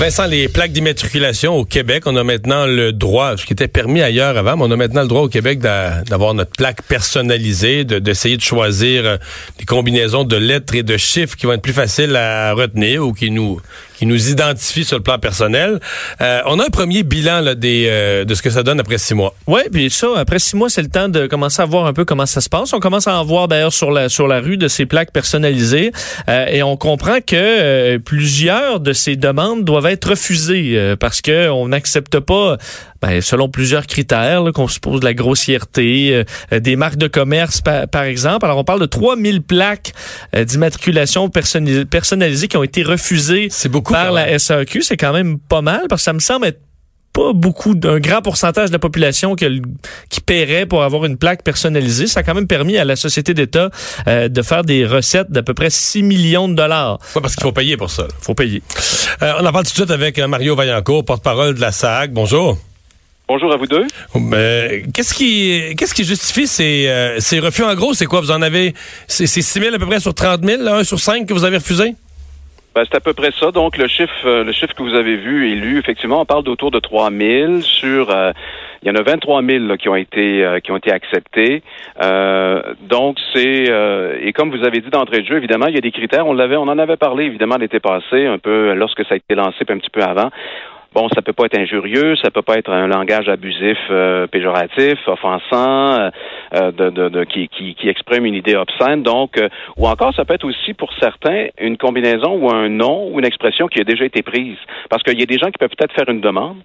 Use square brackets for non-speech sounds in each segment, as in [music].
Vincent, les plaques d'immatriculation au Québec, on a maintenant le droit, ce qui était permis ailleurs avant, mais on a maintenant le droit au Québec d'avoir notre plaque personnalisée, d'essayer de, choisir euh, des combinaisons de lettres et de chiffres qui vont être plus faciles à retenir ou qui nous qui nous identifient sur le plan personnel. Euh, on a un premier bilan là, des, euh, de ce que ça donne après six mois. Oui, puis ça, après six mois, c'est le temps de commencer à voir un peu comment ça se passe. On commence à en voir d'ailleurs sur la, sur la rue de ces plaques personnalisées et on comprend que plusieurs de ces demandes doivent être refusé euh, parce que on n'accepte pas, ben, selon plusieurs critères, qu'on suppose de la grossièreté, euh, des marques de commerce par, exemple. Alors on parle de 3000 plaques euh, d'immatriculation personnalisées qui ont été refusées par la SAQ. C'est quand même pas mal parce que ça me semble être pas beaucoup, d'un grand pourcentage de la population qui, qui paierait pour avoir une plaque personnalisée. Ça a quand même permis à la société d'État euh, de faire des recettes d'à peu près 6 millions de dollars. Ouais, parce qu'il faut payer pour ça. Il faut payer. Euh, on en parle tout de suite avec euh, Mario Vaillancourt, porte-parole de la SAG. Bonjour. Bonjour à vous deux. Ben, qu'est-ce qui qu'est-ce qui justifie ces, ces refus? En gros? C'est quoi? Vous en avez c'est 6 000 à peu près sur 30 000, 1 sur 5 que vous avez refusé? Ben, c'est à peu près ça. Donc, le chiffre, euh, le chiffre que vous avez vu et lu, effectivement, on parle d'autour de 3 000 sur... Euh, il y en a 23 000 qui ont été euh, qui ont été acceptés. donc c'est et comme vous avez dit d'entrée de jeu, évidemment, il y a des critères. On l'avait, on en avait parlé évidemment l'été passé, un peu lorsque ça a été lancé, un petit peu avant. Bon, ça peut pas être injurieux, ça peut pas être un langage abusif, euh, péjoratif, offensant, euh, euh, de, de, de, qui, qui, qui, exprime une idée obscène. Donc, ou encore, ça peut être aussi pour certains une combinaison ou un nom ou une expression qui a déjà été prise. Parce qu'il y a des gens qui peuvent peut-être faire une demande.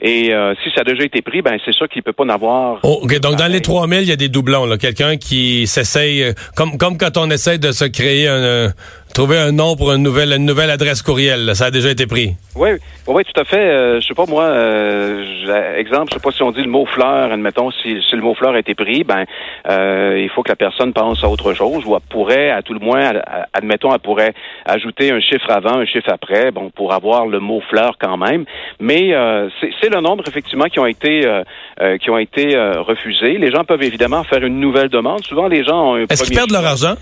Et si ça a déjà été pris, ben c'est sûr qu'il peut pas en avoir. Oh, ok, donc dans les 3000, il y a des doublons. Quelqu'un qui s'essaye, comme comme quand on essaie de se créer un, trouver un nom pour une nouvelle, une nouvelle adresse courriel. Ça a déjà été pris. Oui, oui, tout à fait. Euh, je sais pas moi, euh, exemple, je sais pas si on dit le mot fleur, admettons, si, si le mot fleur a été pris, ben euh, il faut que la personne pense à autre chose, ou elle pourrait, à tout le moins, admettons, elle pourrait ajouter un chiffre avant, un chiffre après, bon, pour avoir le mot fleur quand même. Mais euh, c'est le nombre effectivement qui ont été euh, qui ont été refusés. Les gens peuvent évidemment faire une nouvelle demande. Souvent, les gens ont un Est-ce qu'ils perdent leur argent?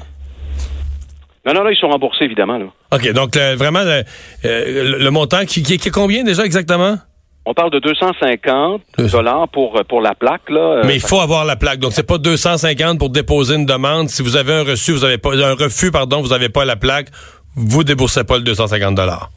Non, non, là, ils sont remboursés, évidemment. Là. OK, donc vraiment, euh, le, montant qui, qui, est combien déjà exactement? On parle de 250 dollars pour pour la plaque là. Euh, Mais il faut avoir la plaque. Donc c'est pas 250 pour déposer une demande. Si vous avez un reçu, vous avez pas un refus pardon, vous n'avez pas la plaque, vous déboursez pas le 250 dollars.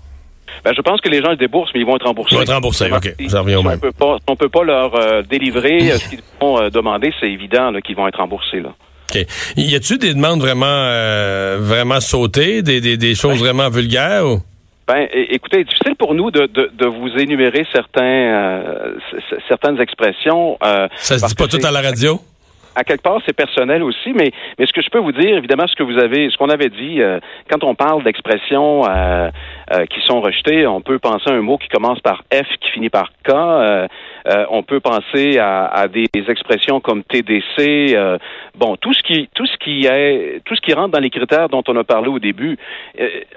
Ben, je pense que les gens le déboursent, mais ils vont être remboursés. Ils vont être remboursés, OK. Au même. On peut pas, on peut pas leur euh, délivrer ce qu'ils vont demander, c'est évident qu'ils vont être remboursés. Là. OK. Y a-tu des demandes vraiment euh, vraiment sautées, des, des, des choses ben, vraiment vulgaires ou? Ben, écoutez, difficile pour nous de, de, de vous énumérer certains euh, certaines expressions. Euh, ça se dit pas tout à la radio? à quelque part, c'est personnel aussi, mais, mais ce que je peux vous dire, évidemment, ce que vous avez, ce qu'on avait dit, euh, quand on parle d'expressions euh, euh, qui sont rejetées, on peut penser à un mot qui commence par F, qui finit par K. on peut penser à, des expressions comme TDC. bon, tout ce qui, tout ce qui est, tout ce qui rentre dans les critères dont on a parlé au début,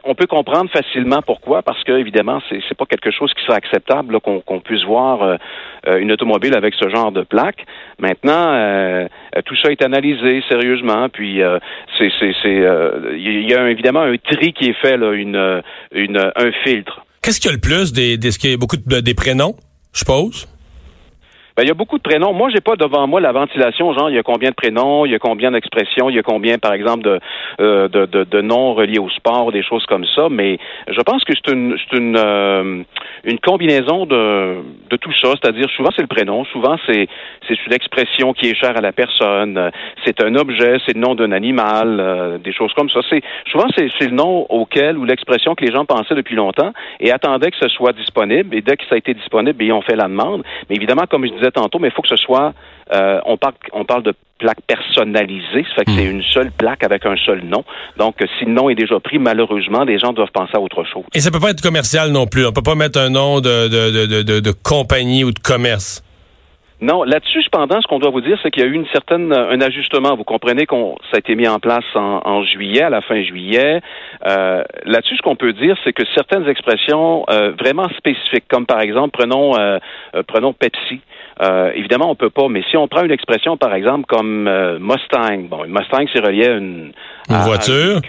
on peut comprendre facilement pourquoi, parce que évidemment, c'est, c'est pas quelque chose qui sera acceptable qu'on, puisse voir une automobile avec ce genre de plaque. Maintenant euh, tout ça est analysé sérieusement, puis euh, c'est il euh, y a évidemment un tri qui est fait une, un filtre. Qu'est-ce qu'il y a le plus des, des beaucoup de, des prénoms, je suppose? Ben, il y a beaucoup de prénoms. Moi, j'ai pas devant moi la ventilation, genre il y a combien de prénoms, il y a combien d'expressions, il y a combien, par exemple, de, euh, de, de, noms reliés au sport, des choses comme ça. Mais je pense que c'est une, c'est une, euh, une combinaison de, de tout ça. C'est-à-dire, souvent c'est le prénom, souvent c'est, c'est une qui est chère à la personne, c'est un objet, c'est le nom d'un animal, euh, des choses comme ça. C'est souvent c'est, c'est le nom auquel ou l'expression que les gens pensaient depuis longtemps et attendaient que ce soit disponible. Et dès que ça a été disponible, ils ont fait la demande. Mais évidemment, comme je disais tantôt, mais il faut que ce soit, euh, on, parle, on parle de plaque personnalisée, ça fait que c'est hmm. une seule plaque avec un seul nom. Donc, si le nom est déjà pris, malheureusement, les gens doivent penser à autre chose. Et ça peut pas être commercial non plus. On peut pas mettre un nom de, de, de, de, de compagnie ou de commerce. Non, là-dessus, cependant, ce qu'on doit vous dire, c'est qu'il y a eu une certaine un ajustement. Vous comprenez qu'on ça a été mis en place en, juillet, à la fin juillet. Euh, là-dessus, ce qu'on peut dire, c'est que certaines expressions euh, vraiment spécifiques, comme par exemple, prenons euh, prenons Pepsi. Évidemment, on peut pas, mais si on prend une expression, par exemple, comme Mustang, bon, une Mustang, c'est relié à une, voiture,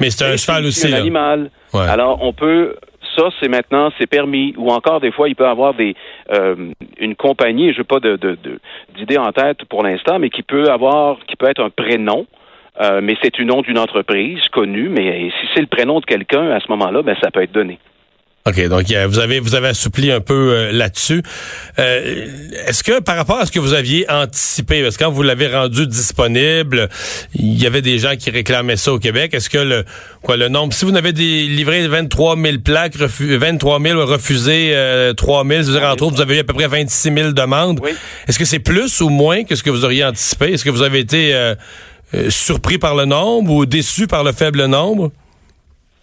mais c'est un cheval aussi. Un animal. Alors, on peut ça, c'est maintenant, c'est permis. Ou encore, des fois, il peut avoir des euh, une compagnie, je n'ai pas de, d'idée en tête pour l'instant, mais qui peut avoir, qui peut être un prénom. Euh, mais c'est une nom d'une entreprise connue, mais si c'est le prénom de quelqu'un, à ce moment-là, ben, ça peut être donné. OK, donc vous avez vous avez assoupli un peu euh, là-dessus. Euh, est-ce que par rapport à ce que vous aviez anticipé, parce que quand vous l'avez rendu disponible, il y avait des gens qui réclamaient ça au Québec. Est-ce que le quoi le nombre, si vous avez des, livré 23 000 plaques, 23 000 refusé euh, 3 000, vous avez, entre vous avez eu à peu près 26 000 demandes. Est-ce que c'est plus ou moins que ce que vous auriez anticipé? Est-ce que vous avez été euh, surpris par le nombre ou déçu par le faible nombre?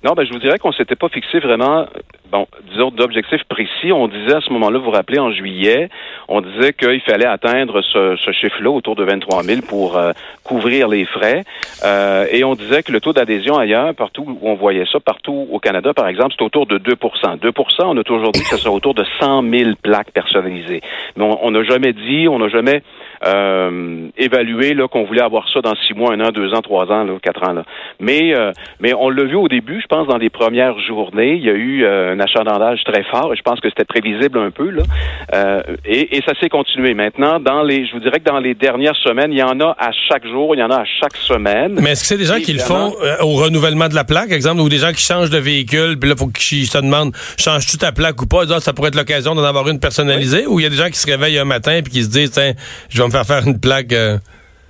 Non, ben je vous dirais qu'on s'était pas fixé vraiment, bon, disons, d'objectifs précis. On disait à ce moment-là, vous vous rappelez, en juillet, on disait qu'il fallait atteindre ce, ce chiffre-là, autour de 23 000, pour euh, couvrir les frais. Euh, et on disait que le taux d'adhésion ailleurs, partout où on voyait ça, partout au Canada, par exemple, c'est autour de 2% 2% on a toujours dit que ce serait autour de 100 000 plaques personnalisées. Mais on n'a jamais dit, on n'a jamais euh, évalué là qu'on voulait avoir ça dans six mois, un an, deux ans, trois ans, là, quatre ans. Là. Mais euh, mais on l'a vu au début, je pense, dans les premières journées, il y a eu euh, un achalandage très fort et je pense que c'était prévisible un peu là. Euh, et, et, ça s'est continué. Maintenant, dans les, je vous dirais que dans les dernières semaines, il y en a à chaque jour, il y en a à chaque semaine. Mais est-ce que c'est des gens qui le font au renouvellement de la plaque, exemple, ou des gens qui changent de véhicule, puis là, faut qu'ils se demandent, changes-tu ta plaque ou pas? ça pourrait être l'occasion d'en avoir une personnalisée, ou il y a des gens qui se réveillent un matin puis qui se disent, tiens, je vais me faire une plaque. Euh,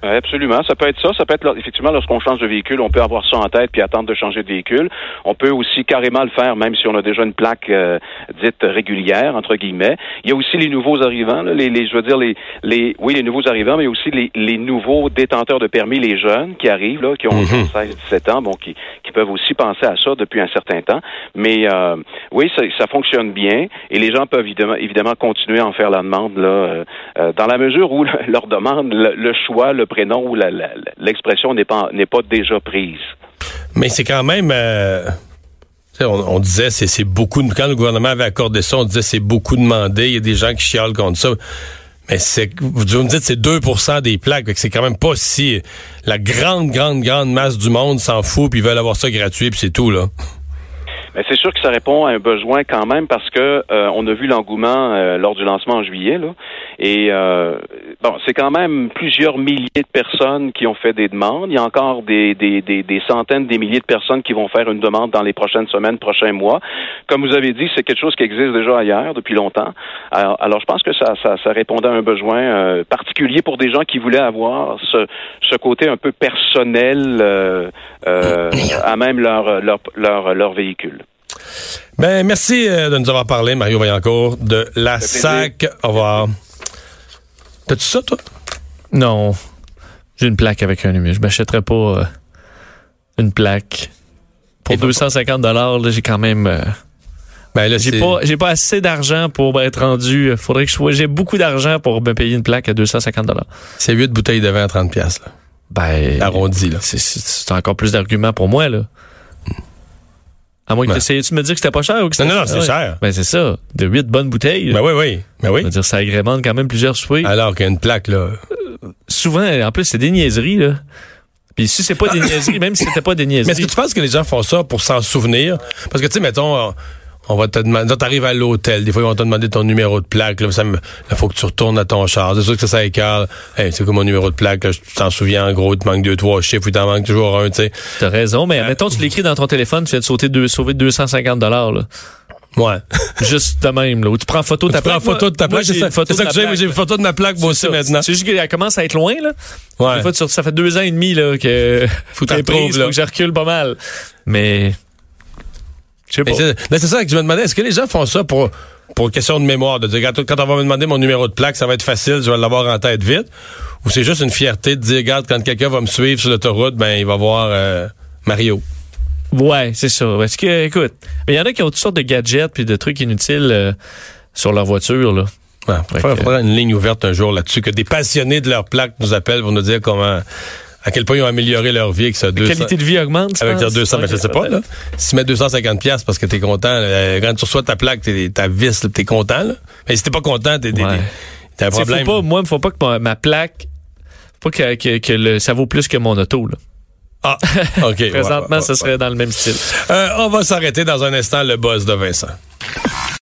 absolument. Ça peut être ça. Ça peut être effectivement lorsqu'on change de véhicule, on peut avoir ça en tête puis attendre de changer de véhicule. On peut aussi carrément le faire même si on a déjà une plaque euh, dite régulière entre guillemets. Il y a aussi les nouveaux arrivants, les, les, je veux dire les, les, oui les nouveaux arrivants, mais aussi les, les nouveaux détenteurs de permis, les jeunes qui arrivent là, qui ont 16, mhm. 17 ans, bon, qui, qui peuvent aussi penser à ça depuis un certain temps. Mais euh, oui, ça, ça, fonctionne bien et les gens peuvent évidemment, évidemment continuer à en faire la demande là, euh, euh dans la mesure où [laughs] leur demande le, le choix, le prénom ou l'expression n'est pas, déjà prise. Mais c'est quand même... Euh, on, disait c'est, c'est beaucoup... Quand le gouvernement avait accordé ça, on disait c'est beaucoup demandé. Il y a des gens qui chialent contre ça. Mais c'est, vous me dites c'est 2% des plaques, c'est quand même pas si la grande, grande, grande masse du monde s'en fout puis ils veulent avoir ça gratuit puis c'est tout là. Mais c'est sûr que ça répond à un besoin quand même parce que euh, on a vu l'engouement euh, lors du lancement en juillet là, et euh, bon, c'est quand même plusieurs milliers de personnes qui ont fait des demandes. Il y a encore des, des, des, des, centaines, des milliers de personnes qui vont faire une demande dans les prochaines semaines, prochains mois. Comme vous avez dit, c'est quelque chose qui existe déjà ailleurs depuis longtemps. Alors, alors je pense que ça, ça, ça répondait à un besoin particulier pour des gens qui voulaient avoir ce, ce côté un peu personnel à même leur, leur, leur, leur véhicule. Ben, merci euh, de nous avoir parlé, Mario Vaillancourt, de la SAC. Au revoir. T'as-tu ça, toi? Non. J'ai une plaque avec un numéro. Je m'achèterais pas euh, une plaque. Pour 250 dollars, j'ai quand même... Euh, ben là, j'ai pas, j'ai pas assez d'argent pour être rendu. Faudrait que je j'ai beaucoup d'argent pour me payer une plaque à 250 dollars. C'est 8 bouteilles de vin à 30 pièces là. Ben arrondi là. C'est encore plus d'arguments pour moi là. À moins que tu me dis que c'était pas cher ou que Non, non, c'est cher. Ben, c'est ça. De huit bonnes bouteilles. Ben oui, oui. Ben oui. dire, ça agrémente quand même plusieurs souhaits. Alors qu'il y a une plaque, là. Euh, souvent, en plus, c'est des niaiseries, là. Puis si c'est pas des niaiseries, même si c'était pas des niaiseries. Mais est-ce que tu penses que les gens font ça pour s'en souvenir? Parce que, tu sais, mettons, on va te demander, t'arrives à l'hôtel, des fois ils vont te demander ton numéro de plaque, là, ça il faut que tu retournes à ton char. C'est sûr que ça, ça écarte. Hey, c'est comme mon numéro de plaque, là, tu t'en souviens en gros, il te manque deux, trois chiffres, ou t'en manques toujours un, tu sais. T'as raison, mais mettons, tu l'écris dans ton téléphone, tu viens de sauter deux, sauver 250 dollars, là. Ouais. [laughs] Juste de même, là. Où tu prends photo de ta plaque. Tu prends photo de ta plaque. C'est ça, photo ça que j'ai. J'ai une photo de ma plaque, moi aussi, maintenant. C'est juste qu'elle commence à être loin, là. Ouais. Des fois, ça fait deux ans et demi, là, que, faut que prise, faut que je recule pas mal. Mais, c'est ça que je me demandais. Est-ce que les gens font ça pour pour question de mémoire, de dire quand, on va me demander mon numéro de plaque, ça va être facile, je vais l'avoir en tête vite, ou c'est juste une fierté de dire, regarde, quand quelqu'un va me suivre sur l'autoroute, ben il va voir euh, Mario? Ouais, c'est ça. Est-ce que, écoute, il y en a qui ont toutes sortes de gadgets puis de trucs inutiles euh, sur leur voiture, là. Ouais, il faudrait une ligne ouverte un jour là-dessus, que des passionnés de leur plaque nous appellent pour nous dire comment, à quel point ils ont amélioré leur vie avec ça. La qualité de vie augmente. Avec leurs penses? 200, mais je sais pas, là. Si tu mets 250 pièces parce que t'es content, euh, quand tu reçois ta plaque, t'es, ta vis, t'es content, là. Mais si t'es pas content, t'es, t'es- Ouais. t'as un problème. Faut pas, moi, il faut pas que ma, ma plaque, faut pas que, que, que le, ça vaut plus que mon auto. Là. Ah, [laughs] OK. Présentement, ouais, ouais, ce serait dans le même style. Euh, on va s'arrêter dans un instant, le boss de Vincent.